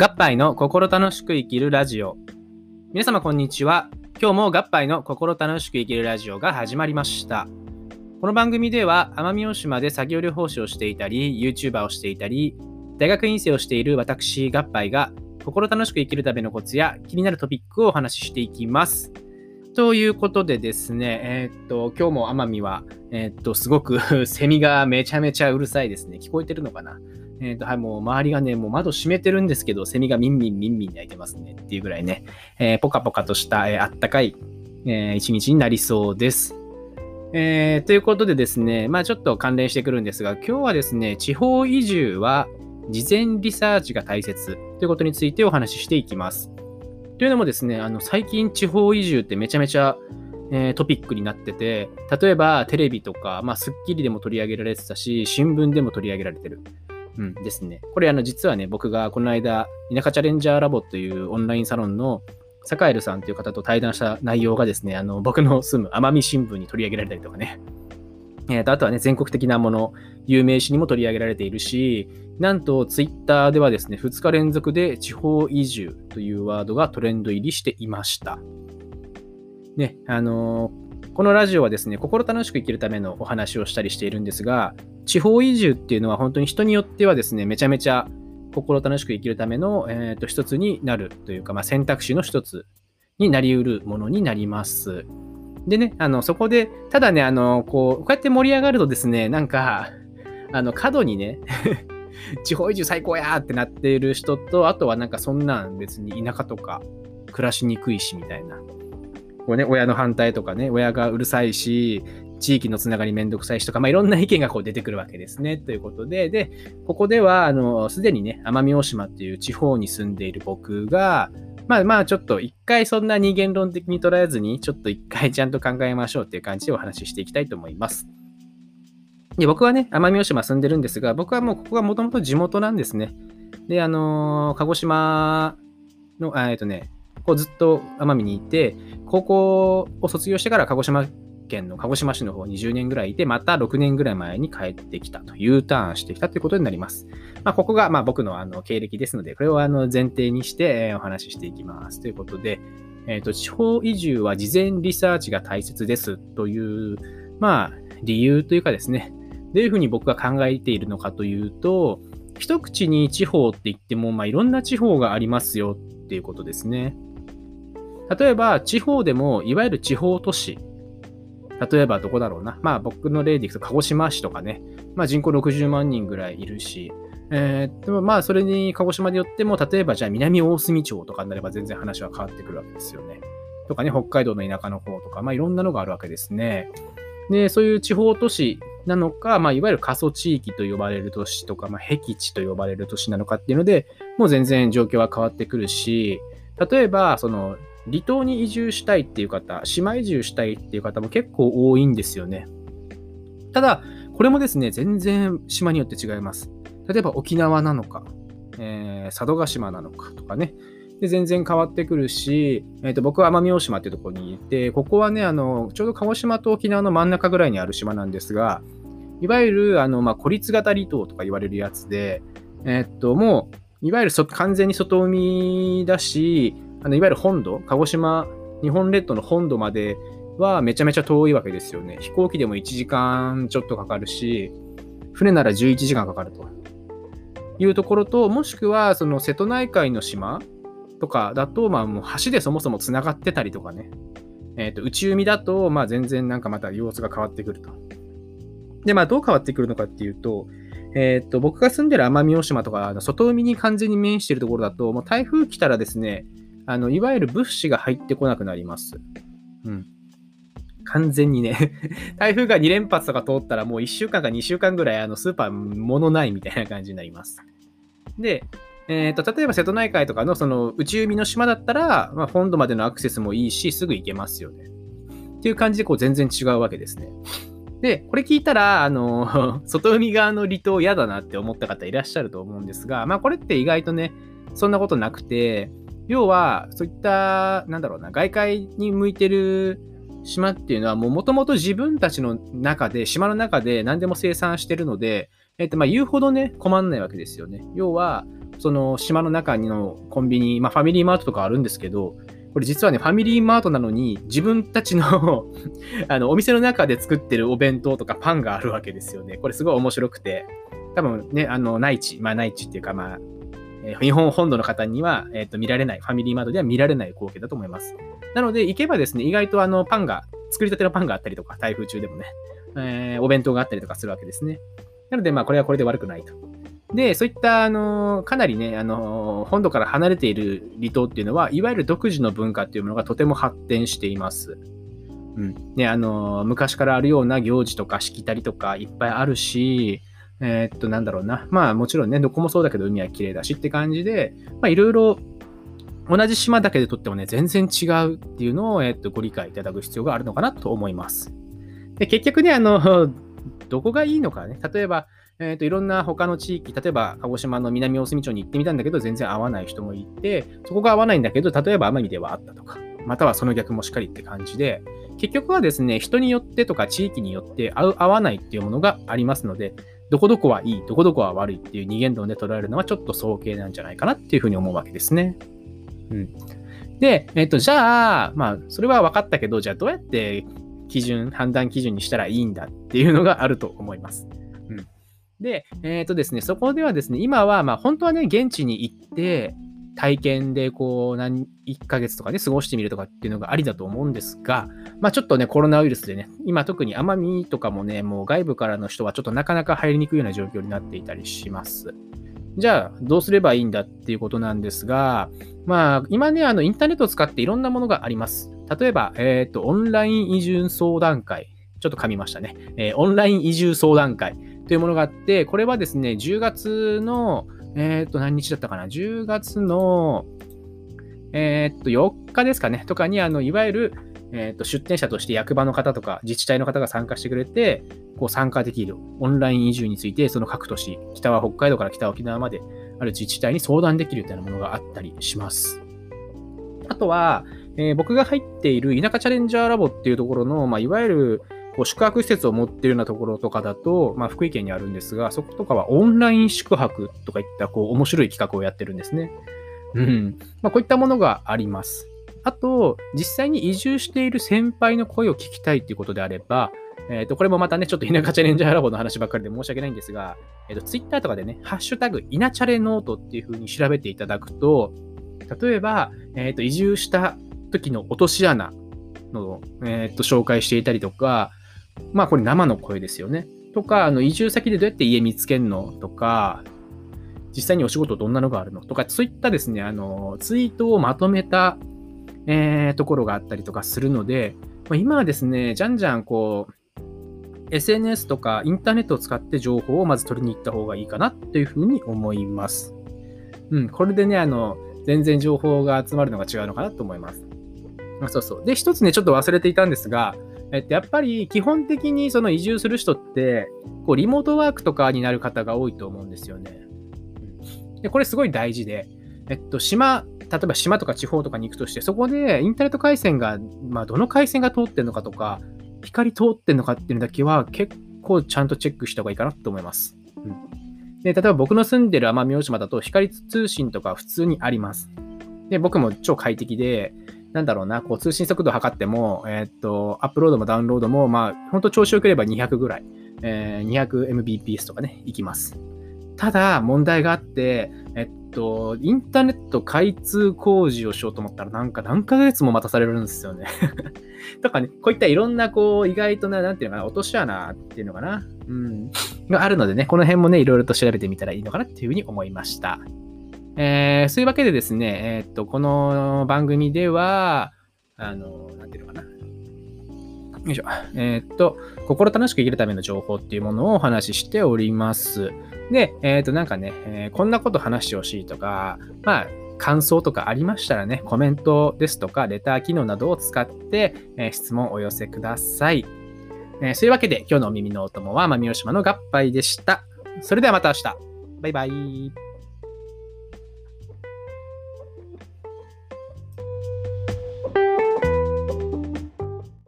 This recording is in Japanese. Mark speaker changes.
Speaker 1: 合杯の心楽しく生きるラジオ。皆様こんにちは。今日も合杯の心楽しく生きるラジオが始まりました。この番組では奄美大島で作業療法士をしていたり、YouTuber をしていたり、大学院生をしている私、合杯が心楽しく生きるためのコツや気になるトピックをお話ししていきます。ということでですね、えー、っと、今日も奄美は、えー、っと、すごく セミがめちゃめちゃうるさいですね。聞こえてるのかな？え、ー、と、はい、もう周りがね、もう窓閉めてるんですけど、セミがミンミンミンミン鳴いてますねっていうぐらいね、えー、ポカポカとした、えー、あったかい、えー、一日になりそうです。えー、ということでですね、まあちょっと関連してくるんですが、今日はですね、地方移住は事前リサーチが大切ということについてお話ししていきます。というのもですね、あの最近地方移住ってめちゃめちゃ、トピックになってて、例えばテレビとか、まあ、スッキリでも取り上げられてたし、新聞でも取り上げられてる。うん、ですね。これ、あの、実はね、僕がこの間、田舎チャレンジャーラボというオンラインサロンのサカエルさんという方と対談した内容がですね、あの、僕の住む奄美新聞に取り上げられたりとかね。えー、とあとはね、全国的なもの、有名詞にも取り上げられているし、なんとツイッターではですね、2日連続で地方移住というワードがトレンド入りしていました。ね、あのーこのラジオはですね、心楽しく生きるためのお話をしたりしているんですが、地方移住っていうのは本当に人によってはですね、めちゃめちゃ心楽しく生きるための、えー、と一つになるというか、まあ、選択肢の一つになりうるものになります。でね、あのそこで、ただね、あのこうこうやって盛り上がるとですね、なんか、あの過度にね 地方移住最高やってなっている人と、あとはなんかそんなん別に田舎とか暮らしにくいしみたいな。こうね、親の反対とかね、親がうるさいし、地域のつながりめんどくさいしとか、まあ、いろんな意見がこう出てくるわけですね。ということで、で、ここでは、あの、すでにね、奄美大島っていう地方に住んでいる僕が、まあまあちょっと一回そんな二元論的に捉えずに、ちょっと一回ちゃんと考えましょうっていう感じでお話ししていきたいと思います。で、僕はね、奄美大島住んでるんですが、僕はもうここがもともと地元なんですね。で、あのー、鹿児島の、えっとね、こうずっと奄美にいて、高校を卒業してから鹿児島県の鹿児島市の方20年ぐらいいて、また6年ぐらい前に帰ってきたと、U ターンしてきたということになります。まあ、ここがま僕のあの経歴ですので、これをあの前提にしてお話ししていきます。ということで、えっ、ー、と、地方移住は事前リサーチが大切ですという、まあ、理由というかですね、どういうふうに僕が考えているのかというと、一口に地方って言っても、まあ、いろんな地方がありますよっていうことですね。例えば、地方でも、いわゆる地方都市。例えば、どこだろうな。まあ、僕の例でいくと、鹿児島市とかね。まあ、人口60万人ぐらいいるし。えー、でもまあ、それに鹿児島でよっても、例えば、じゃあ、南大隅町とかになれば全然話は変わってくるわけですよね。とかね、北海道の田舎の方とか、まあ、いろんなのがあるわけですね。で、そういう地方都市なのか、まあ、いわゆる過疎地域と呼ばれる都市とか、まあ、僻地と呼ばれる都市なのかっていうので、もう全然状況は変わってくるし、例えば、その、離島に移住したいっていう方、島移住したいっていう方も結構多いんですよね。ただ、これもですね、全然島によって違います。例えば沖縄なのか、えー、佐渡島なのかとかね。で全然変わってくるし、えー、と僕は奄美大島っていうところにいて、ここはね、あのちょうど鹿児島と沖縄の真ん中ぐらいにある島なんですが、いわゆるあの、まあ、孤立型離島とか言われるやつで、えっ、と、もう、いわゆる完全に外海だし、あのいわゆる本土、鹿児島、日本列島の本土まではめちゃめちゃ遠いわけですよね。飛行機でも1時間ちょっとかかるし、船なら11時間かかるというところと、もしくはその瀬戸内海の島とかだと、まあもう橋でそもそもつながってたりとかね、えー、と内海だと、まあ全然なんかまた様子が変わってくると。で、まあどう変わってくるのかっていうと、えっ、と、僕が住んでる奄美大島とか、外海に完全に面しているところだと、もう台風来たらですね、あの、いわゆる物資が入ってこなくなります。うん。完全にね 台風が2連発とか通ったらもう1週間か2週間ぐらいあのスーパー物ないみたいな感じになります。で、えーと、例えば瀬戸内海とかのその内海の島だったら、まあ、本土までのアクセスもいいし、すぐ行けますよね。っていう感じでこう全然違うわけですね。で、これ聞いたら、あの、外海側の離島嫌だなって思った方いらっしゃると思うんですが、まあこれって意外とね、そんなことなくて、要は、そういった、なんだろうな、外界に向いてる島っていうのは、もともと自分たちの中で、島の中で何でも生産してるので、えっと、まあ、言うほどね、困んないわけですよね。要は、その島の中のコンビニ、まあ、ファミリーマートとかあるんですけど、これ実はね、ファミリーマートなのに、自分たちの あの、お店の中で作ってるお弁当とかパンがあるわけですよね。これすごい面白くて、多分ね、あの、内地、まあ内地っていうか、まあ、日本本土の方には、え、ー、と、見られない、ファミリーマートでは見られない光景だと思います。なので、行けばですね、意外とあの、パンが、作りたてのパンがあったりとか、台風中でもね、えー、お弁当があったりとかするわけですね。なので、まあ、これはこれで悪くないと。で、そういった、あの、かなりね、あの、本土から離れている離島っていうのは、いわゆる独自の文化っていうものがとても発展しています。うん。ね、あの、昔からあるような行事とかしきたりとかいっぱいあるし、えー、っと、なんだろうな。まあ、もちろんね、どこもそうだけど海は綺麗だしって感じで、まあ、いろいろ同じ島だけでとってもね、全然違うっていうのを、えー、っと、ご理解いただく必要があるのかなと思います。で、結局ね、あの、どこがいいのかね。例えば、えーと、いろんな他の地域、例えば鹿児島の南大隅町に行ってみたんだけど、全然合わない人もいて、そこが合わないんだけど、例えば奄美ではあったとか、またはその逆もしっかりって感じで、結局はですね、人によってとか地域によって合う合わないっていうものがありますので、どこどこはいい、どこどこは悪いっていう二元論で捉えるのはちょっと早計なんじゃないかなっていうふうに思うわけですね。うん。で、えっ、と、じゃあ、まあ、それは分かったけど、じゃあどうやって基準、判断基準にしたらいいんだっていうのがあると思います。うんで、えっ、とですね、そこではですね、今は、まあ、本当はね、現地に行って、体験でこう何1ヶ月とかね過ごしてみるとかっていうのがありだと思うんですが、まあ、ちょっとねコロナウイルスでね今特に奄美とかもねもう外部からの人はちょっとなかなか入りにくいような状況になっていたりします。じゃあどうすればいいんだっていうことなんですが、まあ今ねあのインターネットを使っていろんなものがあります。例えば、えっ、ー、とオンライン移住相談会ちょっと噛みましたね。えー、オンライン移住相談会。というものがあって、これはですね、10月の、えっ、と、何日だったかな ?10 月の、えっ、と、4日ですかね、とかに、あの、いわゆる、えっ、と、出店者として役場の方とか自治体の方が参加してくれて、こう参加できるオンライン移住について、その各都市、北は北海道から北沖縄まである自治体に相談できるといなものがあったりします。あとは、えー、僕が入っている田舎チャレンジャーラボっていうところの、まあ、いわゆるこう宿泊施設を持っているようなところとかだと、まあ、福井県にあるんですが、そことかはオンライン宿泊とかいったこう面白い企画をやってるんですね。うん。まあ、こういったものがあります。あと、実際に移住している先輩の声を聞きたいということであれば、えっ、ー、と、これもまたね、ちょっと田舎チャレンジャーラボの話ばっかりで申し訳ないんですが、えっ、ー、と、ツイッターとかでね、ハッシュタグ、稲チャレノートっていう風に調べていただくと、例えば、えっ、ー、と、移住した時の落とし穴の、えっ、と、紹介していたりとか、まあこれ生の声ですよね。とか、あの移住先でどうやって家見つけるのとか、実際にお仕事どんなのがあるの？とか、そういったですね、あの、ツイートをまとめた、えー、ところがあったりとかするので、まあ、今はですね、じゃんじゃんこう、SNS とかインターネットを使って情報をまず取りに行った方がいいかなっていうふうに思います。うん、これでね、あの、全然情報が集まるのが違うのかなと思います。そうそう。で、一つね、ちょっと忘れていたんですが、えっと、やっぱり基本的にその移住する人って、こうリモートワークとかになる方が多いと思うんですよね。で、これすごい大事で、えっと、島、例えば島とか地方とかに行くとして、そこでインターネット回線が、まあ、どの回線が通ってるのかとか、光通ってるのかっていうのだけは結構ちゃんとチェックした方がいいかなと思います。うん、で例えば僕の住んでる奄美大島だと光通信とか普通にあります。で、僕も超快適で、なんだろうな、こう通信速度を測っても、えー、っと、アップロードもダウンロードも、まあ、本当調子よければ200ぐらい、えー、200Mbps とかね、いきます。ただ、問題があって、えっと、インターネット開通工事をしようと思ったら、なんか何ヶ月も待たされるんですよね とかね、こういったいろんな、こう、意外とな、なんていうのかな、落とし穴っていうのかな、うん、があるのでね、この辺もね、いろいろと調べてみたらいいのかなっていうふうに思いました。えー、そういうわけでですね、えー、っと、この番組では、あの、なんていうのかな。よいしょ。えー、っと、心楽しく生きるための情報っていうものをお話ししております。で、えっと、なんかね、え、こんなこと話してほしいとか、まあ、感想とかありましたらね、コメントですとか、レター機能などを使って、え、質問をお寄せください。えー、そういうわけで、今日のお耳のお供は、まみおしまの合杯でした。それではまた明日。バイバイ。